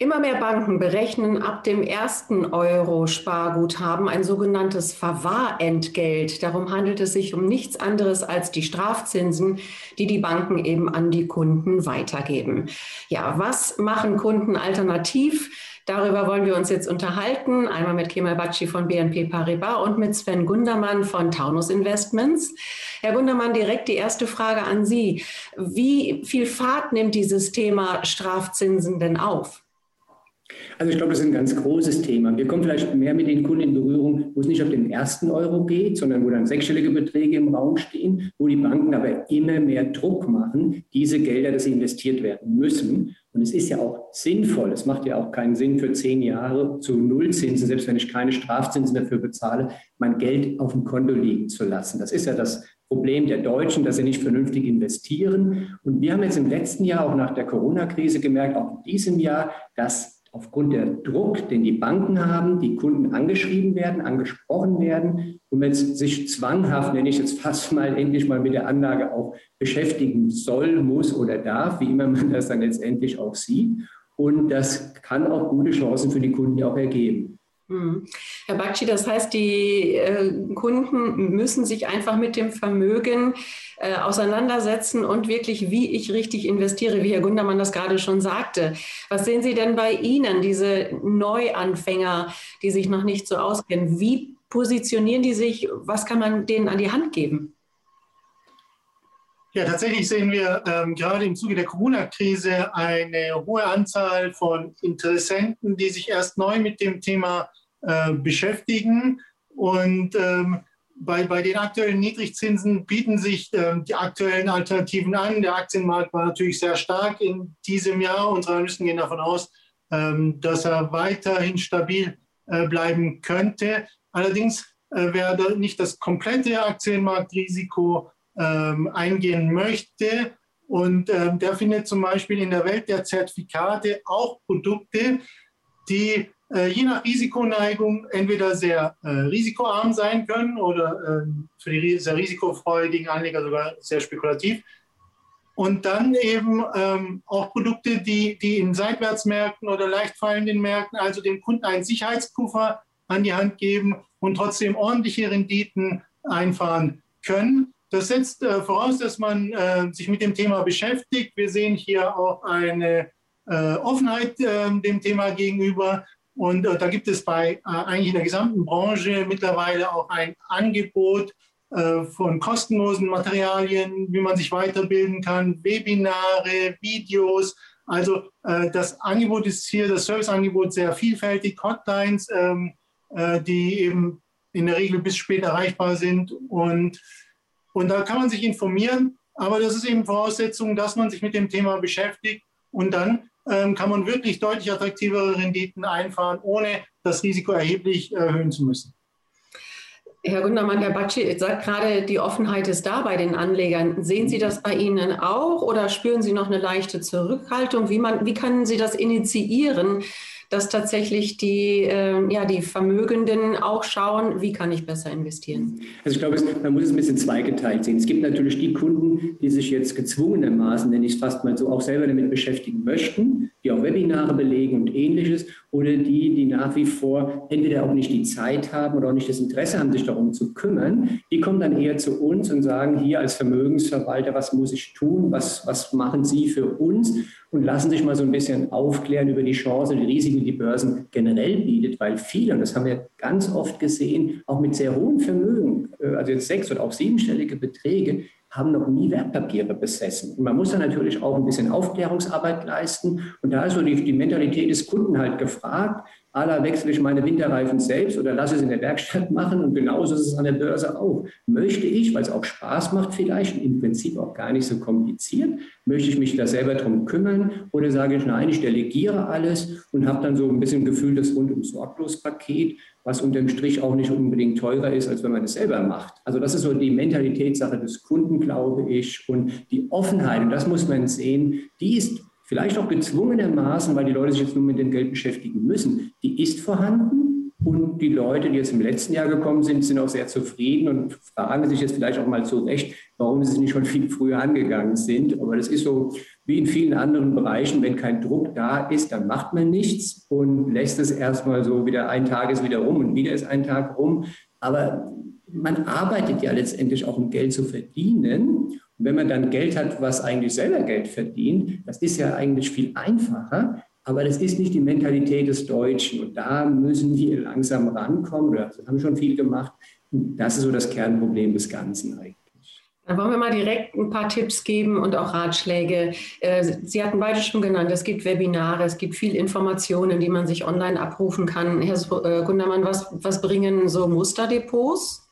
Immer mehr Banken berechnen ab dem ersten Euro Sparguthaben ein sogenanntes Verwahrentgelt. Darum handelt es sich um nichts anderes als die Strafzinsen, die die Banken eben an die Kunden weitergeben. Ja, was machen Kunden alternativ? Darüber wollen wir uns jetzt unterhalten. Einmal mit Kemal Batschi von BNP Paribas und mit Sven Gundermann von Taunus Investments. Herr Gundermann, direkt die erste Frage an Sie. Wie viel Fahrt nimmt dieses Thema Strafzinsen denn auf? Also ich glaube, das ist ein ganz großes Thema. Wir kommen vielleicht mehr mit den Kunden in Berührung, wo es nicht auf den ersten Euro geht, sondern wo dann sechsstellige Beträge im Raum stehen, wo die Banken aber immer mehr Druck machen, diese Gelder, dass sie investiert werden müssen. Und es ist ja auch sinnvoll. Es macht ja auch keinen Sinn für zehn Jahre zu Nullzinsen, selbst wenn ich keine Strafzinsen dafür bezahle, mein Geld auf dem Konto liegen zu lassen. Das ist ja das Problem der Deutschen, dass sie nicht vernünftig investieren. Und wir haben jetzt im letzten Jahr, auch nach der Corona-Krise gemerkt, auch in diesem Jahr, dass aufgrund der Druck, den die Banken haben, die Kunden angeschrieben werden, angesprochen werden und man sich zwanghaft, nenne ich jetzt fast mal, endlich mal mit der Anlage auch beschäftigen soll, muss oder darf, wie immer man das dann letztendlich auch sieht. Und das kann auch gute Chancen für die Kunden auch ergeben. Hm. Herr Bakci, das heißt, die äh, Kunden müssen sich einfach mit dem Vermögen äh, auseinandersetzen und wirklich, wie ich richtig investiere, wie Herr Gundermann das gerade schon sagte. Was sehen Sie denn bei Ihnen, diese Neuanfänger, die sich noch nicht so auskennen? Wie positionieren die sich? Was kann man denen an die Hand geben? Ja, tatsächlich sehen wir ähm, gerade im Zuge der Corona-Krise eine hohe Anzahl von Interessenten, die sich erst neu mit dem Thema äh, beschäftigen. Und ähm, bei, bei den aktuellen Niedrigzinsen bieten sich ähm, die aktuellen Alternativen an. Der Aktienmarkt war natürlich sehr stark in diesem Jahr. Unsere Analysten gehen davon aus, ähm, dass er weiterhin stabil äh, bleiben könnte. Allerdings äh, wer nicht das komplette Aktienmarktrisiko ähm, eingehen möchte. Und ähm, der findet zum Beispiel in der Welt der Zertifikate auch Produkte, die äh, je nach Risikoneigung entweder sehr äh, risikoarm sein können oder äh, für die sehr risikofreudigen Anleger sogar sehr spekulativ. Und dann eben ähm, auch Produkte, die, die in Seitwärtsmärkten oder leicht fallenden Märkten, also dem Kunden einen Sicherheitspuffer an die Hand geben und trotzdem ordentliche Renditen einfahren können. Das setzt äh, voraus, dass man äh, sich mit dem Thema beschäftigt. Wir sehen hier auch eine äh, Offenheit ähm, dem Thema gegenüber. Und äh, da gibt es bei äh, eigentlich in der gesamten Branche mittlerweile auch ein Angebot äh, von kostenlosen Materialien, wie man sich weiterbilden kann, Webinare, Videos. Also das Angebot ist hier, das Serviceangebot sehr vielfältig, Hotlines, ähm, die eben in der Regel bis spät erreichbar sind und und da kann man sich informieren, aber das ist eben Voraussetzung, dass man sich mit dem Thema beschäftigt und dann ähm, kann man wirklich deutlich attraktivere Renditen einfahren, ohne das Risiko erheblich erhöhen zu müssen. Herr Gundermann, Herr Batschi sagt gerade, die Offenheit ist da bei den Anlegern. Sehen Sie das bei Ihnen auch oder spüren Sie noch eine leichte Zurückhaltung? Wie, man, wie können Sie das initiieren, dass tatsächlich die, äh, ja, die Vermögenden auch schauen, wie kann ich besser investieren? Also ich glaube, man muss es ein bisschen zweigeteilt sehen. Es gibt natürlich die Kunden, die sich jetzt gezwungenermaßen, nenne ich es fast mal so, auch selber damit beschäftigen möchten, die auch Webinare belegen und ähnliches, oder die, die nach wie vor entweder auch nicht die Zeit haben oder auch nicht das Interesse haben, sich darum zu kümmern, die kommen dann eher zu uns und sagen, hier als Vermögensverwalter, was muss ich tun, was, was machen Sie für uns? und lassen sich mal so ein bisschen aufklären über die Chancen, die Risiken, die Börsen generell bietet, weil viele, und das haben wir ganz oft gesehen, auch mit sehr hohen Vermögen, äh, also jetzt sechs oder auch siebenstellige Beträge, haben noch nie Wertpapiere besessen. Und man muss dann natürlich auch ein bisschen Aufklärungsarbeit leisten. Und da ist so die, die Mentalität des Kunden halt gefragt. Aller wechsle ich meine Winterreifen selbst oder lasse es in der Werkstatt machen. Und genauso ist es an der Börse auch. Möchte ich, weil es auch Spaß macht vielleicht, im Prinzip auch gar nicht so kompliziert, möchte ich mich da selber drum kümmern oder sage ich, nein, ich delegiere alles und habe dann so ein bisschen Gefühl das rundum sorglos Paket, was unterm Strich auch nicht unbedingt teurer ist, als wenn man es selber macht. Also das ist so die Mentalitätssache des Kunden, glaube ich. Und die Offenheit, und das muss man sehen, die ist vielleicht auch gezwungenermaßen, weil die Leute sich jetzt nur mit dem Geld beschäftigen müssen, die ist vorhanden. Und die Leute, die jetzt im letzten Jahr gekommen sind, sind auch sehr zufrieden und fragen sich jetzt vielleicht auch mal zu Recht, warum sie nicht schon viel früher angegangen sind. Aber das ist so wie in vielen anderen Bereichen, wenn kein Druck da ist, dann macht man nichts und lässt es erstmal so wieder ein Tag ist wieder rum und wieder ist ein Tag rum. Aber man arbeitet ja letztendlich auch, um Geld zu verdienen. Und wenn man dann Geld hat, was eigentlich selber Geld verdient, das ist ja eigentlich viel einfacher. Aber das ist nicht die Mentalität des Deutschen. Und da müssen wir langsam rankommen. Das haben schon viel gemacht. Das ist so das Kernproblem des Ganzen eigentlich. Dann wollen wir mal direkt ein paar Tipps geben und auch Ratschläge. Äh, Sie hatten beide schon genannt, es gibt Webinare, es gibt viel Informationen, die man sich online abrufen kann. Herr äh, Gundermann, was, was bringen so Musterdepots?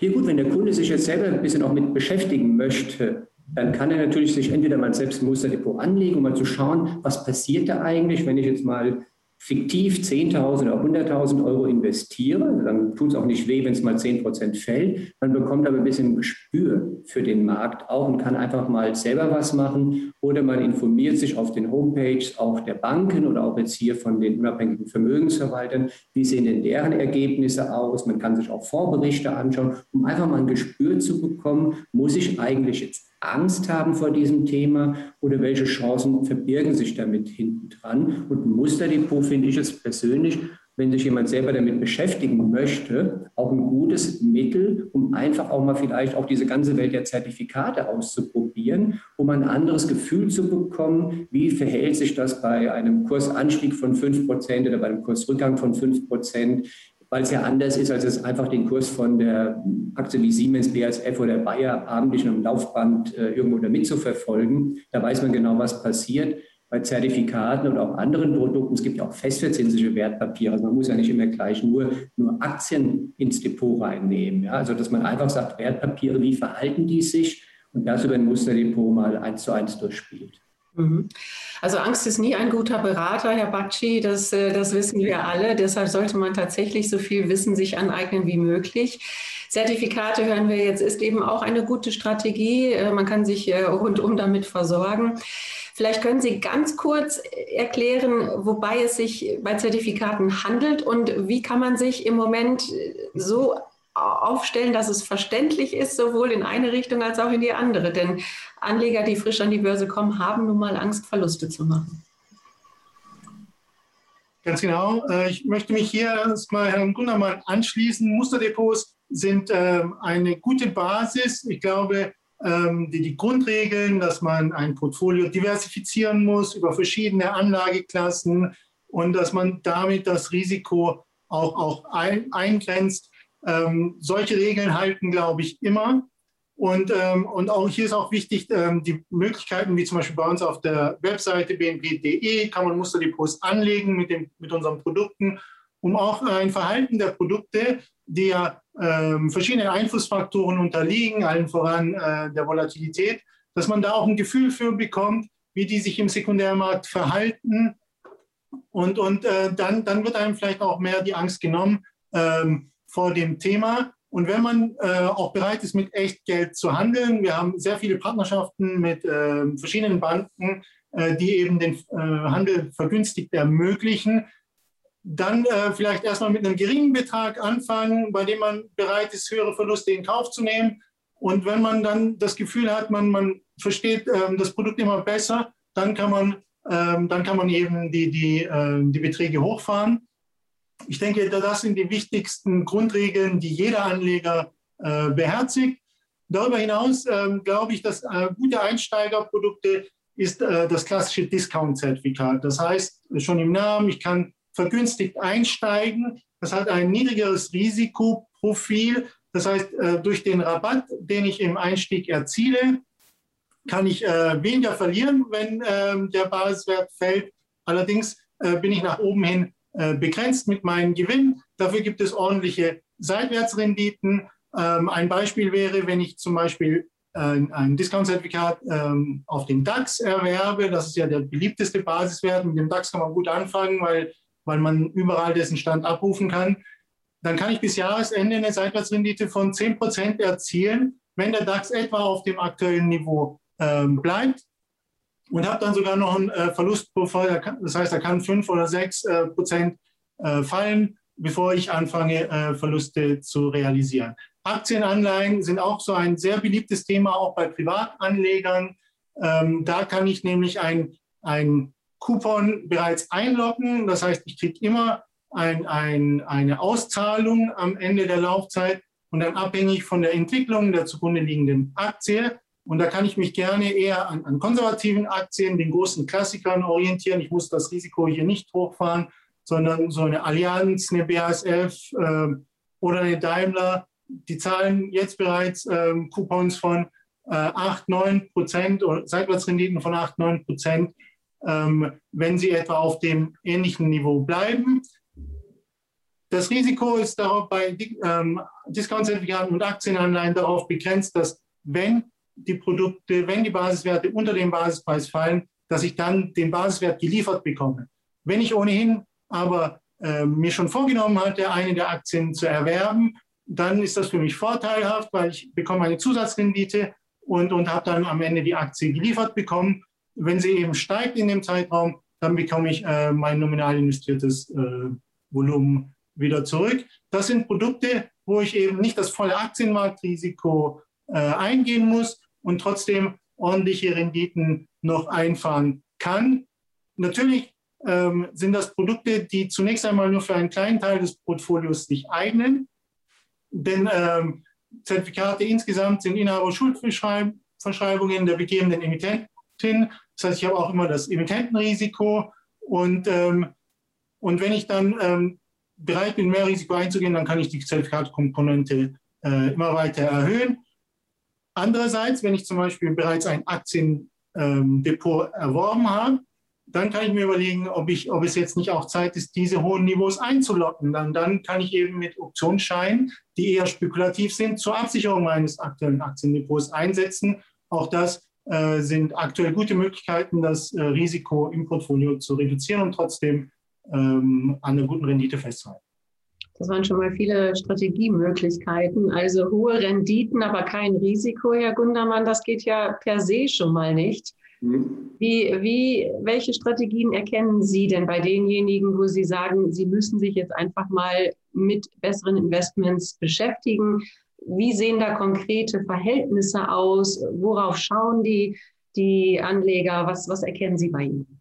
Ja gut, wenn der Kunde sich jetzt selber ein bisschen auch mit beschäftigen möchte, dann kann er natürlich sich entweder mal selbst ein Musterdepot anlegen, um mal zu schauen, was passiert da eigentlich, wenn ich jetzt mal fiktiv 10.000 oder 100.000 Euro investiere, dann tut es auch nicht weh, wenn es mal 10 Prozent fällt. Man bekommt aber ein bisschen Gespür für den Markt auch und kann einfach mal selber was machen oder man informiert sich auf den Homepages auch der Banken oder auch jetzt hier von den unabhängigen Vermögensverwaltern, wie sehen denn deren Ergebnisse aus. Man kann sich auch Vorberichte anschauen, um einfach mal ein Gespür zu bekommen, muss ich eigentlich jetzt Angst haben vor diesem Thema oder welche Chancen verbirgen sich damit hinten dran. Und ein Musterdepot finde ich es persönlich, wenn sich jemand selber damit beschäftigen möchte, auch ein gutes Mittel, um einfach auch mal vielleicht auch diese ganze Welt der Zertifikate auszuprobieren, um ein anderes Gefühl zu bekommen, wie verhält sich das bei einem Kursanstieg von 5% oder bei einem Kursrückgang von 5%, weil es ja anders ist, als es einfach den Kurs von der Aktie wie Siemens, BASF oder Bayer abendlich im Laufband äh, irgendwo damit zu verfolgen. Da weiß man genau, was passiert. Bei Zertifikaten und auch anderen Produkten, es gibt ja auch festverzinsliche Wertpapiere. Also man muss ja nicht immer gleich nur, nur Aktien ins Depot reinnehmen. Ja? Also dass man einfach sagt, Wertpapiere, wie verhalten die sich? Und das über ein Musterdepot mal eins zu eins durchspielt. Mhm. Also Angst ist nie ein guter Berater, Herr Bakci, das, äh, das wissen wir alle. Deshalb sollte man tatsächlich so viel Wissen sich aneignen wie möglich. Zertifikate hören wir jetzt, ist eben auch eine gute Strategie. Äh, man kann sich äh, rundum damit versorgen. Vielleicht können Sie ganz kurz erklären, wobei es sich bei Zertifikaten handelt und wie kann man sich im Moment so aufstellen, dass es verständlich ist, sowohl in eine Richtung als auch in die andere. Denn Anleger, die frisch an die Börse kommen, haben nun mal Angst, Verluste zu machen. Ganz genau. Äh, ich möchte mich hier erstmal Herrn Gundermann anschließen. Musterdepots sind ähm, eine gute Basis. Ich glaube, ähm, die, die Grundregeln, dass man ein Portfolio diversifizieren muss über verschiedene Anlageklassen und dass man damit das Risiko auch, auch ein, eingrenzt, ähm, solche Regeln halten, glaube ich, immer. Und, ähm, und auch hier ist auch wichtig, ähm, die Möglichkeiten, wie zum Beispiel bei uns auf der Webseite bnp.de, kann man Musterdepots anlegen mit, dem, mit unseren Produkten, um auch ein Verhalten der Produkte, die ja ähm, verschiedenen Einflussfaktoren unterliegen, allen voran äh, der Volatilität, dass man da auch ein Gefühl für bekommt, wie die sich im Sekundärmarkt verhalten. Und, und äh, dann, dann wird einem vielleicht auch mehr die Angst genommen, ähm, vor dem Thema. Und wenn man äh, auch bereit ist, mit Echtgeld zu handeln, wir haben sehr viele Partnerschaften mit äh, verschiedenen Banken, äh, die eben den äh, Handel vergünstigt ermöglichen, dann äh, vielleicht erstmal mit einem geringen Betrag anfangen, bei dem man bereit ist, höhere Verluste in Kauf zu nehmen. Und wenn man dann das Gefühl hat, man, man versteht ähm, das Produkt immer besser, dann kann man, ähm, dann kann man eben die, die, äh, die Beträge hochfahren. Ich denke, das sind die wichtigsten Grundregeln, die jeder Anleger äh, beherzigt. Darüber hinaus äh, glaube ich, dass äh, gute Einsteigerprodukte ist äh, das klassische Discount-Zertifikat. Das heißt, schon im Namen, ich kann vergünstigt einsteigen. Das hat ein niedrigeres Risikoprofil. Das heißt, durch den Rabatt, den ich im Einstieg erziele, kann ich weniger verlieren, wenn ähm, der Basiswert fällt. Allerdings bin ich nach oben hin begrenzt mit meinem Gewinn. Dafür gibt es ordentliche Seitwärtsrenditen. Ähm, ein Beispiel wäre, wenn ich zum Beispiel ein Discount-Zertifikat ähm, auf den DAX erwerbe. Das ist ja der beliebteste Basiswert. Mit dem DAX kann man gut anfangen, weil, weil man überall dessen Stand abrufen kann. Dann kann ich bis Jahresende eine Seitwärtsrendite von 10% erzielen, wenn der DAX etwa auf dem aktuellen Niveau ähm, bleibt und habe dann sogar noch einen äh, Verlustpuffer. Das heißt, er kann fünf oder sechs äh, Prozent äh, fallen bevor ich anfange, äh, Verluste zu realisieren. Aktienanleihen sind auch so ein sehr beliebtes Thema, auch bei Privatanlegern. Ähm, da kann ich nämlich ein, ein Coupon bereits einloggen. Das heißt, ich kriege immer ein, ein, eine Auszahlung am Ende der Laufzeit und dann abhängig von der Entwicklung der zugrunde liegenden Aktie. Und da kann ich mich gerne eher an, an konservativen Aktien, den großen Klassikern orientieren. Ich muss das Risiko hier nicht hochfahren, sondern so eine Allianz, eine BASF äh, oder eine Daimler, die zahlen jetzt bereits äh, Coupons von äh, 8, 9 Prozent oder Seitwärtsrenditen von 8, 9 Prozent, ähm, wenn sie etwa auf dem ähnlichen Niveau bleiben. Das Risiko ist darauf bei ähm, Discount-Zertifikaten und Aktienanleihen darauf begrenzt, dass wenn die Produkte, wenn die Basiswerte unter dem Basispreis fallen, dass ich dann den Basiswert geliefert bekomme. Wenn ich ohnehin aber äh, mir schon vorgenommen hatte, eine der Aktien zu erwerben, dann ist das für mich vorteilhaft, weil ich bekomme eine Zusatzrendite und, und habe dann am Ende die Aktie geliefert bekommen. Wenn sie eben steigt in dem Zeitraum, dann bekomme ich äh, mein nominal investiertes äh, Volumen wieder zurück. Das sind Produkte, wo ich eben nicht das volle Aktienmarktrisiko äh, eingehen muss und trotzdem ordentliche Renditen noch einfahren kann. Natürlich ähm, sind das Produkte, die zunächst einmal nur für einen kleinen Teil des Portfolios sich eignen. Denn ähm, Zertifikate insgesamt sind Inhaber-Schuldverschreibungen der begebenden Emittentin. Das heißt, ich habe auch immer das Emittentenrisiko. Und, ähm, und wenn ich dann ähm, bereit bin, mehr Risiko einzugehen, dann kann ich die Zertifikatekomponente äh, immer weiter erhöhen. Andererseits, wenn ich zum Beispiel bereits ein Aktiendepot erworben habe, dann kann ich mir überlegen, ob, ich, ob es jetzt nicht auch Zeit ist, diese hohen Niveaus einzulocken. Dann, dann kann ich eben mit Optionsscheinen, die eher spekulativ sind, zur Absicherung meines aktuellen Aktiendepots einsetzen. Auch das äh, sind aktuell gute Möglichkeiten, das äh, Risiko im Portfolio zu reduzieren und trotzdem ähm, an einer guten Rendite festzuhalten. Das waren schon mal viele Strategiemöglichkeiten. Also hohe Renditen, aber kein Risiko, Herr Gundermann, das geht ja per se schon mal nicht. Mhm. Wie, wie, welche Strategien erkennen Sie denn bei denjenigen, wo Sie sagen, Sie müssen sich jetzt einfach mal mit besseren Investments beschäftigen? Wie sehen da konkrete Verhältnisse aus? Worauf schauen die, die Anleger? Was, was erkennen Sie bei ihnen?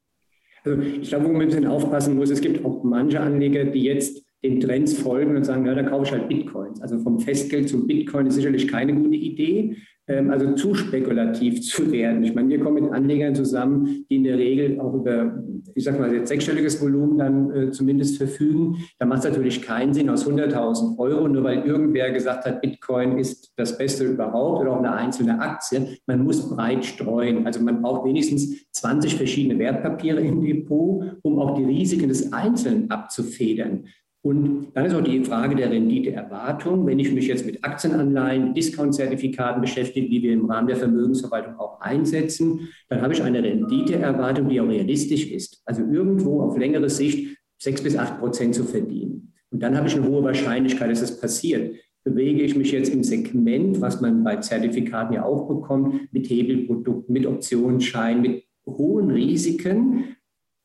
Also ich glaube, wo man ein bisschen aufpassen muss, es gibt auch manche Anleger, die jetzt den Trends folgen und sagen, ja, da kaufe ich halt Bitcoins. Also vom Festgeld zum Bitcoin ist sicherlich keine gute Idee, ähm, also zu spekulativ zu werden. Ich meine, wir kommen mit Anlegern zusammen, die in der Regel auch über, ich sage mal, jetzt sechsstelliges Volumen dann äh, zumindest verfügen. Da macht es natürlich keinen Sinn aus 100.000 Euro, nur weil irgendwer gesagt hat, Bitcoin ist das Beste überhaupt oder auch eine einzelne Aktie. Man muss breit streuen. Also man braucht wenigstens 20 verschiedene Wertpapiere im Depot, um auch die Risiken des Einzelnen abzufedern. Und dann ist auch die Frage der Renditeerwartung. Wenn ich mich jetzt mit Aktienanleihen, Discount-Zertifikaten beschäftige, die wir im Rahmen der Vermögensverwaltung auch einsetzen, dann habe ich eine Renditeerwartung, die auch realistisch ist. Also irgendwo auf längere Sicht sechs bis acht Prozent zu verdienen. Und dann habe ich eine hohe Wahrscheinlichkeit, dass das passiert. Bewege ich mich jetzt im Segment, was man bei Zertifikaten ja auch bekommt, mit Hebelprodukten, mit Optionsscheinen, mit hohen Risiken,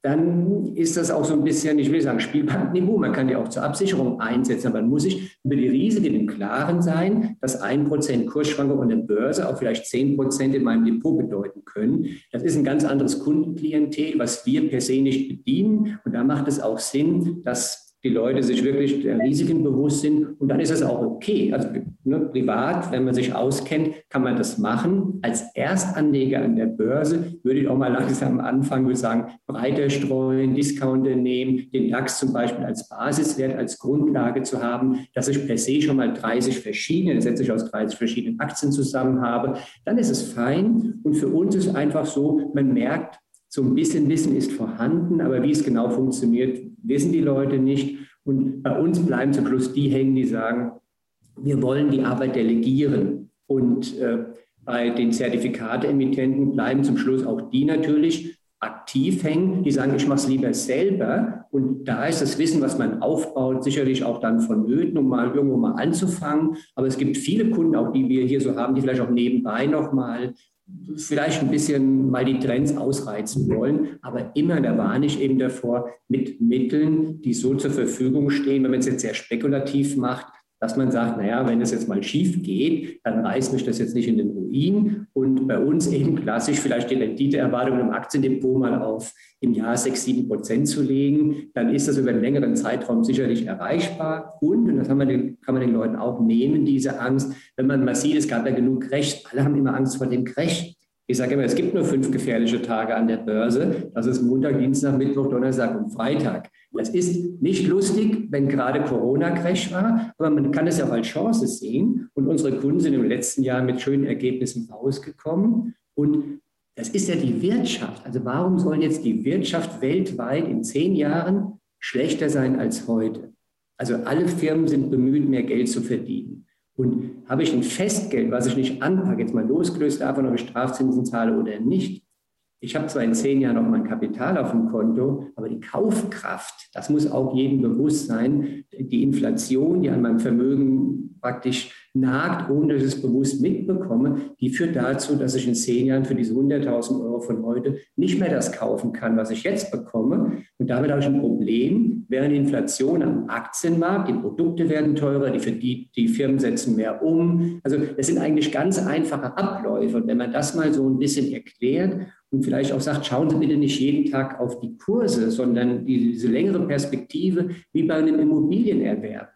dann ist das auch so ein bisschen, ich will sagen, Spielbandenniveau. Man kann die auch zur Absicherung einsetzen, aber man muss sich über die Risiken im Klaren sein, dass ein Prozent Kursschwankung an der Börse auch vielleicht zehn Prozent in meinem Depot bedeuten können. Das ist ein ganz anderes Kundenklientel, was wir per se nicht bedienen. Und da macht es auch Sinn, dass die Leute sich wirklich der Risiken bewusst sind. Und dann ist es auch okay. Also ne, privat, wenn man sich auskennt, kann man das machen. Als Erstanleger an der Börse würde ich auch mal langsam anfangen, würde sagen, breiter streuen, Discounter nehmen, den DAX zum Beispiel als Basiswert, als Grundlage zu haben, dass ich per se schon mal 30 verschiedene, setze ich aus 30 verschiedenen Aktien zusammen habe. Dann ist es fein. Und für uns ist einfach so, man merkt, so ein bisschen Wissen ist vorhanden, aber wie es genau funktioniert, wissen die Leute nicht. Und bei uns bleiben zum Schluss die hängen, die sagen, wir wollen die Arbeit delegieren. Und äh, bei den Zertifikateemittenten bleiben zum Schluss auch die natürlich aktiv hängen, die sagen, ich mache es lieber selber. Und da ist das Wissen, was man aufbaut, sicherlich auch dann vonnöten, um mal irgendwo mal anzufangen. Aber es gibt viele Kunden, auch die wir hier so haben, die vielleicht auch nebenbei nochmal vielleicht ein bisschen mal die Trends ausreizen wollen, aber immer, da warne ich eben davor, mit Mitteln, die so zur Verfügung stehen, wenn man es jetzt sehr spekulativ macht, dass man sagt, naja, wenn es jetzt mal schief geht, dann reißt mich das jetzt nicht in den Ruin. Und bei uns eben klassisch vielleicht die Renditeerwartung im Aktiendepot mal auf im Jahr 6, 7 Prozent zu legen, dann ist das über einen längeren Zeitraum sicherlich erreichbar. Und, und das kann man, den, kann man den Leuten auch nehmen, diese Angst, wenn man mal sieht, es gab ja genug Crash, alle haben immer Angst vor dem Crash. Ich sage immer, es gibt nur fünf gefährliche Tage an der Börse. Das ist Montag, Dienstag, Mittwoch, Donnerstag und Freitag. Es ist nicht lustig, wenn gerade Corona-Crash war, aber man kann es ja auch als Chance sehen. Und unsere Kunden sind im letzten Jahr mit schönen Ergebnissen rausgekommen. Und das ist ja die Wirtschaft. Also warum soll jetzt die Wirtschaft weltweit in zehn Jahren schlechter sein als heute? Also alle Firmen sind bemüht, mehr Geld zu verdienen. Und habe ich ein Festgeld, was ich nicht anpacke, jetzt mal losgelöst davon, ob ich Strafzinsen zahle oder nicht, ich habe zwar in zehn Jahren noch mein Kapital auf dem Konto, aber die Kaufkraft, das muss auch jedem bewusst sein. Die Inflation, die an meinem Vermögen praktisch nagt, ohne dass ich es bewusst mitbekomme, die führt dazu, dass ich in zehn Jahren für diese 100.000 Euro von heute nicht mehr das kaufen kann, was ich jetzt bekomme. Und damit habe ich ein Problem, während Inflation am Aktienmarkt, die Produkte werden teurer, die, die, die Firmen setzen mehr um. Also das sind eigentlich ganz einfache Abläufe. Und wenn man das mal so ein bisschen erklärt und vielleicht auch sagt, schauen Sie bitte nicht jeden Tag auf die Kurse, sondern diese längere Perspektive wie bei einem Immobilienerwerb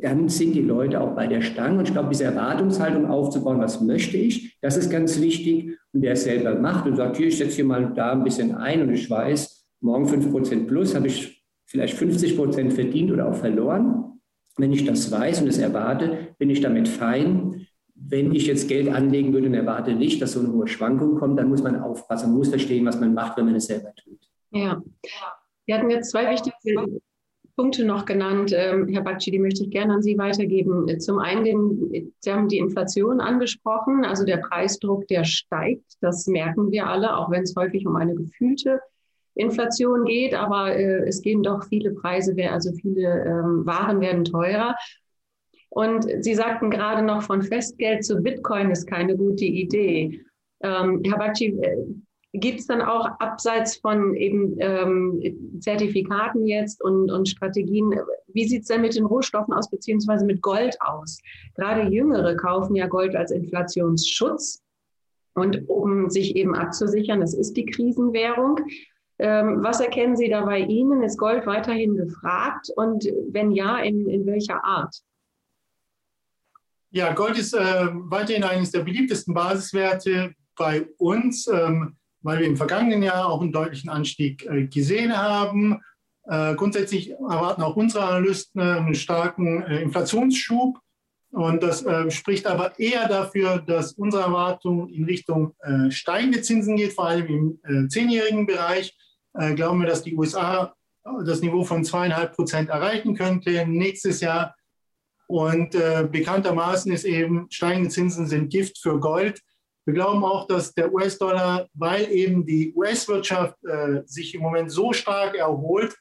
dann sind die Leute auch bei der Stange. Und ich glaube, diese Erwartungshaltung aufzubauen, was möchte ich, das ist ganz wichtig. Und der es selber macht und sagt, hier, ich setze hier mal da ein bisschen ein und ich weiß, morgen 5% plus habe ich vielleicht 50% verdient oder auch verloren. Wenn ich das weiß und es erwarte, bin ich damit fein. Wenn ich jetzt Geld anlegen würde und erwarte nicht, dass so eine hohe Schwankung kommt, dann muss man aufpassen, muss verstehen, was man macht, wenn man es selber tut. Ja. Wir hatten jetzt zwei wichtige Punkte noch genannt, ähm, Herr Bakci, die möchte ich gerne an Sie weitergeben. Zum einen, den, Sie haben die Inflation angesprochen, also der Preisdruck, der steigt. Das merken wir alle, auch wenn es häufig um eine gefühlte Inflation geht, aber äh, es gehen doch viele Preise, also viele ähm, Waren werden teurer. Und Sie sagten gerade noch, von Festgeld zu Bitcoin ist keine gute Idee. Ähm, Herr Bakci, äh, Gibt es dann auch abseits von eben ähm, Zertifikaten jetzt und, und Strategien, wie sieht es denn mit den Rohstoffen aus, beziehungsweise mit Gold aus? Gerade Jüngere kaufen ja Gold als Inflationsschutz und um sich eben abzusichern, das ist die Krisenwährung. Ähm, was erkennen Sie da bei Ihnen? Ist Gold weiterhin gefragt und wenn ja, in, in welcher Art? Ja, Gold ist äh, weiterhin eines der beliebtesten Basiswerte bei uns. Ähm, weil wir im vergangenen Jahr auch einen deutlichen Anstieg äh, gesehen haben. Äh, grundsätzlich erwarten auch unsere Analysten äh, einen starken Inflationsschub. Und das spricht aber eher dafür, dass unsere Erwartung in Richtung steigende Zinsen geht, vor allem im zehnjährigen Bereich. glauben wir, dass die USA das Niveau von zweieinhalb Prozent erreichen könnte nächstes Jahr. Und bekanntermaßen ist eben, steigende Zinsen sind Gift für Gold. Wir glauben auch, dass der US-Dollar, weil eben die US-Wirtschaft äh, sich im Moment so stark erholt,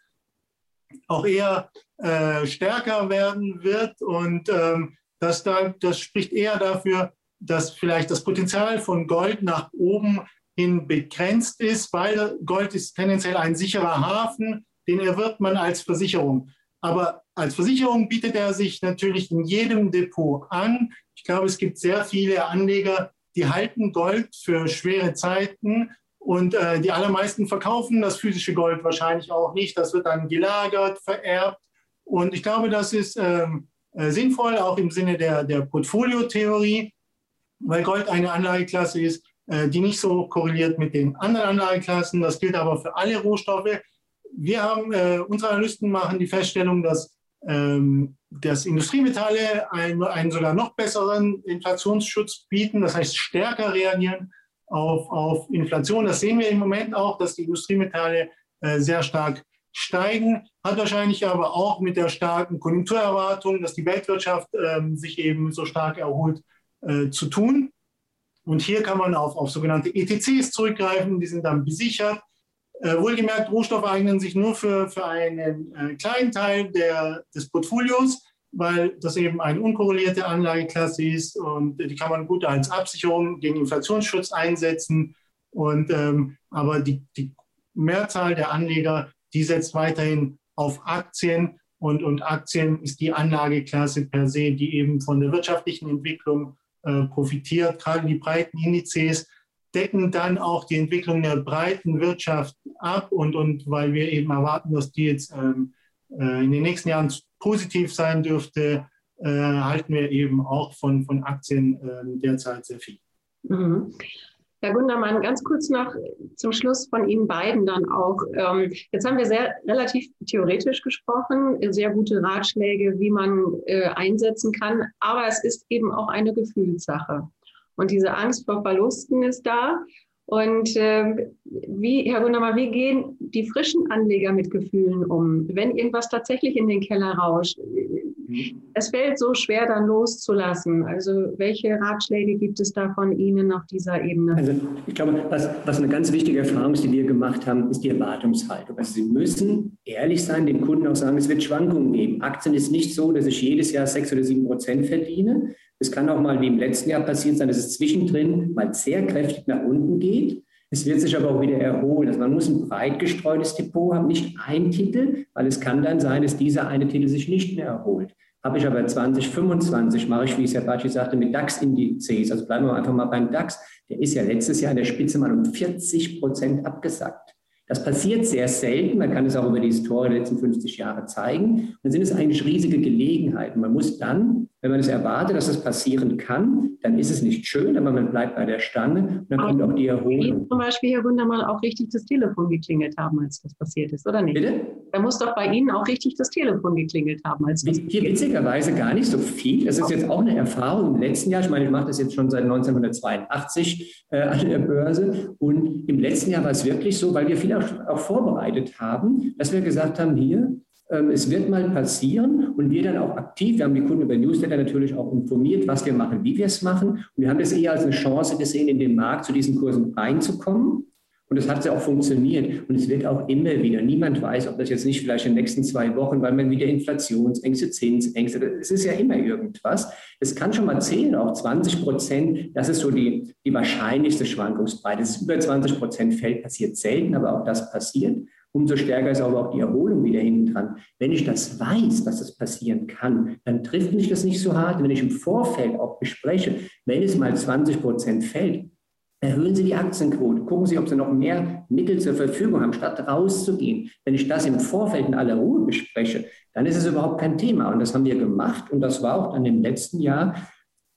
auch eher äh, stärker werden wird. Und ähm, das, da, das spricht eher dafür, dass vielleicht das Potenzial von Gold nach oben hin begrenzt ist, weil Gold ist tendenziell ein sicherer Hafen, den erwirbt man als Versicherung. Aber als Versicherung bietet er sich natürlich in jedem Depot an. Ich glaube, es gibt sehr viele Anleger, die halten Gold für schwere Zeiten und äh, die allermeisten verkaufen das physische Gold wahrscheinlich auch nicht. Das wird dann gelagert, vererbt. Und ich glaube, das ist ähm, äh, sinnvoll, auch im Sinne der, der Portfoliotheorie, weil Gold eine Anlageklasse ist, äh, die nicht so korreliert mit den anderen Anlageklassen. Das gilt aber für alle Rohstoffe. Wir haben, äh, unsere Analysten machen die Feststellung, dass ähm, dass Industriemetalle einen, einen, sogar noch besseren Inflationsschutz bieten, das heißt stärker reagieren auf, auf Inflation. Das sehen wir im Moment auch, dass die Industriemetalle äh, sehr stark steigen, hat wahrscheinlich aber auch mit der starken Konjunkturerwartung, dass die Weltwirtschaft ähm, sich eben so stark erholt, äh, zu tun. Und hier kann man auf, auf sogenannte ETCs zurückgreifen, die sind dann besichert. Äh, wohlgemerkt, Rohstoffe eignen sich nur für, für einen äh, kleinen Teil der, des Portfolios. weil das eben eine unkorrelierte Anlageklasse ist und die kann man gut als Absicherung gegen Inflationsschutz einsetzen. Und, ähm, aber die, die Mehrzahl der Anleger, die setzt weiterhin auf Aktien und, und Aktien ist die Anlageklasse per se, die eben von der wirtschaftlichen Entwicklung äh, profitiert. Gerade die breiten Indizes decken dann auch die Entwicklung der breiten Wirtschaft ab und, und weil wir eben erwarten, dass die jetzt ähm, äh, in den nächsten Jahren positiv sein dürfte, äh, halten wir eben auch von, von Aktien äh, derzeit sehr viel. Mhm. Herr Gundermann, ganz kurz noch zum Schluss von Ihnen beiden dann auch. Ähm, jetzt haben wir sehr relativ theoretisch gesprochen, sehr gute Ratschläge, wie man äh, einsetzen kann, aber es ist eben auch eine Gefühlssache. Und diese Angst vor Verlusten ist da. Und äh, wie, Herr Gundermann, wie gehen die frischen Anleger mit Gefühlen um, wenn irgendwas tatsächlich in den Keller rauscht? Mhm. Es fällt so schwer, dann loszulassen. Also welche Ratschläge gibt es da von Ihnen auf dieser Ebene? Also ich glaube, was, was eine ganz wichtige Erfahrung ist, die wir gemacht haben, ist die Erwartungshaltung. Also Sie müssen ehrlich sein, dem Kunden auch sagen, es wird Schwankungen geben. Aktien ist nicht so, dass ich jedes Jahr sechs oder sieben Prozent verdiene, es kann auch mal wie im letzten Jahr passiert sein, dass es zwischendrin mal sehr kräftig nach unten geht. Es wird sich aber auch wieder erholen. Also man muss ein breit gestreutes Depot haben, nicht ein Titel, weil es kann dann sein, dass dieser eine Titel sich nicht mehr erholt. Habe ich aber 2025, mache ich, wie es Herr Baci sagte, mit DAX-Indizes. Also bleiben wir einfach mal beim DAX. Der ist ja letztes Jahr in der Spitze mal um 40 Prozent abgesackt. Das passiert sehr selten. Man kann es auch über die Historie der letzten 50 Jahre zeigen. Dann sind es eigentlich riesige Gelegenheiten. Man muss dann wenn man es erwartet, dass das passieren kann, dann ist es nicht schön, aber man bleibt bei der Stange und dann kommt auch die Erholung. Zum Beispiel, Herr Gundermann, auch richtig das Telefon geklingelt haben, als das passiert ist, oder nicht? Bitte? Da muss doch bei Ihnen auch richtig das Telefon geklingelt haben, als das Hier witzigerweise gar nicht so viel. Das ist jetzt auch eine Erfahrung im letzten Jahr. Ich meine, ich mache das jetzt schon seit 1982 äh, an der Börse. Und im letzten Jahr war es wirklich so, weil wir viel auch, auch vorbereitet haben, dass wir gesagt haben, hier, es wird mal passieren und wir dann auch aktiv, wir haben die Kunden über Newsletter natürlich auch informiert, was wir machen, wie wir es machen. Und wir haben das eher als eine Chance gesehen, in den Markt zu diesen Kursen reinzukommen. Und das hat ja auch funktioniert. Und es wird auch immer wieder, niemand weiß, ob das jetzt nicht vielleicht in den nächsten zwei Wochen, weil man wieder Inflationsängste, Zinsängste, es ist ja immer irgendwas. Es kann schon mal zählen, auch 20 Prozent, das ist so die, die wahrscheinlichste Schwankungsbreite. Es ist über 20 Prozent fällt, passiert selten, aber auch das passiert umso stärker ist aber auch die Erholung wieder hinten dran. Wenn ich das weiß, dass das passieren kann, dann trifft mich das nicht so hart. Wenn ich im Vorfeld auch bespreche, wenn es mal 20 Prozent fällt, erhöhen Sie die Aktienquote, gucken Sie, ob Sie noch mehr Mittel zur Verfügung haben, statt rauszugehen. Wenn ich das im Vorfeld in aller Ruhe bespreche, dann ist es überhaupt kein Thema. Und das haben wir gemacht und das war auch dann im letzten Jahr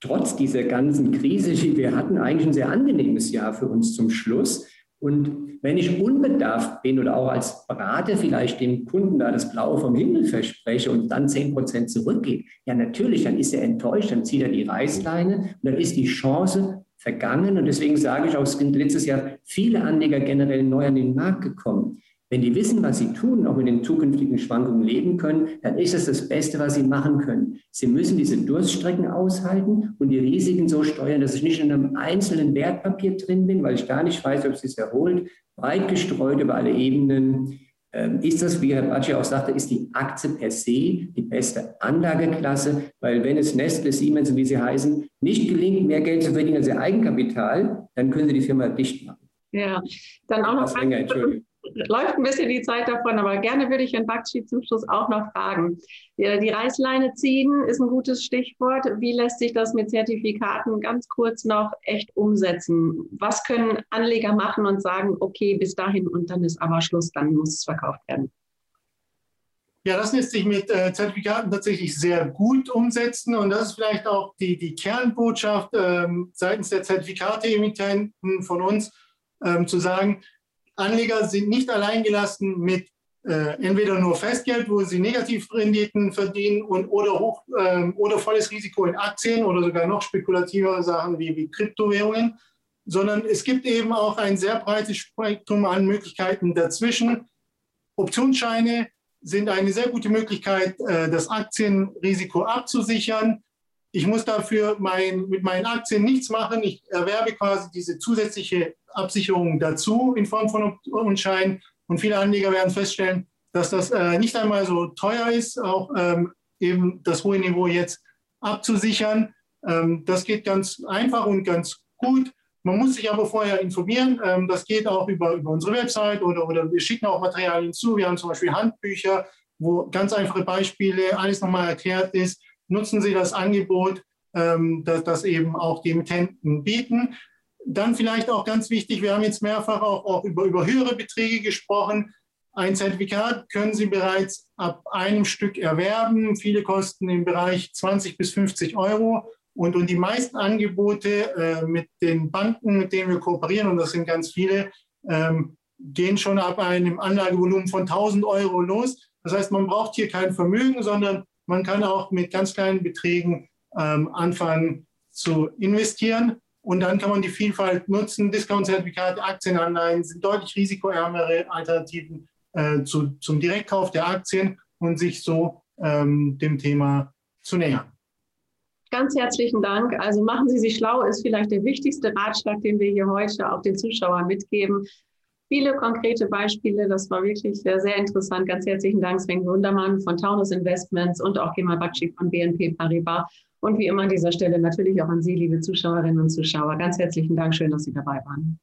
trotz dieser ganzen Krise, die wir hatten, eigentlich ein sehr angenehmes Jahr für uns zum Schluss. Und wenn ich unbedarft bin oder auch als Berater vielleicht dem Kunden da das Blaue vom Himmel verspreche und dann 10 Prozent zurückgeht, ja natürlich, dann ist er enttäuscht, dann zieht er die Reißleine und dann ist die Chance vergangen. Und deswegen sage ich auch, es sind letztes Jahr viele Anleger generell neu an den Markt gekommen. Wenn die wissen, was sie tun, auch mit den zukünftigen Schwankungen leben können, dann ist es das Beste, was sie machen können. Sie müssen diese Durststrecken aushalten und die Risiken so steuern, dass ich nicht in einem einzelnen Wertpapier drin bin, weil ich gar nicht weiß, ob es sich erholt, breit gestreut über alle Ebenen. Ähm, ist das, wie Herr Bacci auch sagte, ist die Aktie per se die beste Anlageklasse, weil wenn es Nestle, Siemens wie sie heißen, nicht gelingt, mehr Geld zu verdienen als ihr Eigenkapital, dann können sie die Firma dicht machen. Ja, dann auch noch. Länger, Entschuldigung läuft ein bisschen die Zeit davon, aber gerne würde ich Herrn Bakci zum Schluss auch noch fragen. Die Reißleine ziehen ist ein gutes Stichwort. Wie lässt sich das mit Zertifikaten ganz kurz noch echt umsetzen? Was können Anleger machen und sagen, okay, bis dahin und dann ist aber Schluss, dann muss es verkauft werden? Ja, das lässt sich mit äh, Zertifikaten tatsächlich sehr gut umsetzen und das ist vielleicht auch die, die Kernbotschaft ähm, seitens der Zertifikate-Emittenten von uns, ähm, zu sagen, Anleger sind nicht alleingelassen mit äh, entweder nur Festgeld, wo sie Negativrenditen verdienen und oder, hoch, äh, oder volles Risiko in Aktien oder sogar noch spekulativere Sachen wie, wie Kryptowährungen, sondern es gibt eben auch ein sehr breites Spektrum an Möglichkeiten dazwischen. Optionsscheine sind eine sehr gute Möglichkeit, äh, das Aktienrisiko abzusichern. Ich muss dafür mein, mit meinen Aktien nichts machen. Ich erwerbe quasi diese zusätzliche Absicherung dazu in Form von Optionsscheinen. Und viele Anleger werden feststellen, dass das äh, nicht einmal so teuer ist, auch ähm, eben das hohe Niveau jetzt abzusichern. Ähm, das geht ganz einfach und ganz gut. Man muss sich aber vorher informieren. Ähm, das geht auch über, über unsere Website oder, oder wir schicken auch Materialien zu. Wir haben zum Beispiel Handbücher, wo ganz einfache Beispiele, alles nochmal erklärt ist. Nutzen Sie das Angebot, ähm, das, das eben auch die Emittenten bieten. Dann vielleicht auch ganz wichtig, wir haben jetzt mehrfach auch, auch über, über höhere Beträge gesprochen. Ein Zertifikat können Sie bereits ab einem Stück erwerben. Viele kosten im Bereich 20 bis 50 Euro. Und, und die meisten Angebote äh, mit den Banken, mit denen wir kooperieren, und das sind ganz viele, ähm, gehen schon ab einem Anlagevolumen von 1000 Euro los. Das heißt, man braucht hier kein Vermögen, sondern man kann auch mit ganz kleinen Beträgen ähm, anfangen zu investieren. Und dann kann man die Vielfalt nutzen. Discount-Zertifikate, Aktienanleihen sind deutlich risikoärmere Alternativen äh, zu, zum Direktkauf der Aktien und sich so ähm, dem Thema zu nähern. Ganz herzlichen Dank. Also machen Sie sich schlau, ist vielleicht der wichtigste Ratschlag, den wir hier heute auch den Zuschauern mitgeben. Viele konkrete Beispiele, das war wirklich sehr, sehr interessant. Ganz herzlichen Dank, Sven Wundermann von Taunus Investments und auch Kemal Bakci von BNP Paribas. Und wie immer an dieser Stelle natürlich auch an Sie, liebe Zuschauerinnen und Zuschauer. Ganz herzlichen Dank. Schön, dass Sie dabei waren.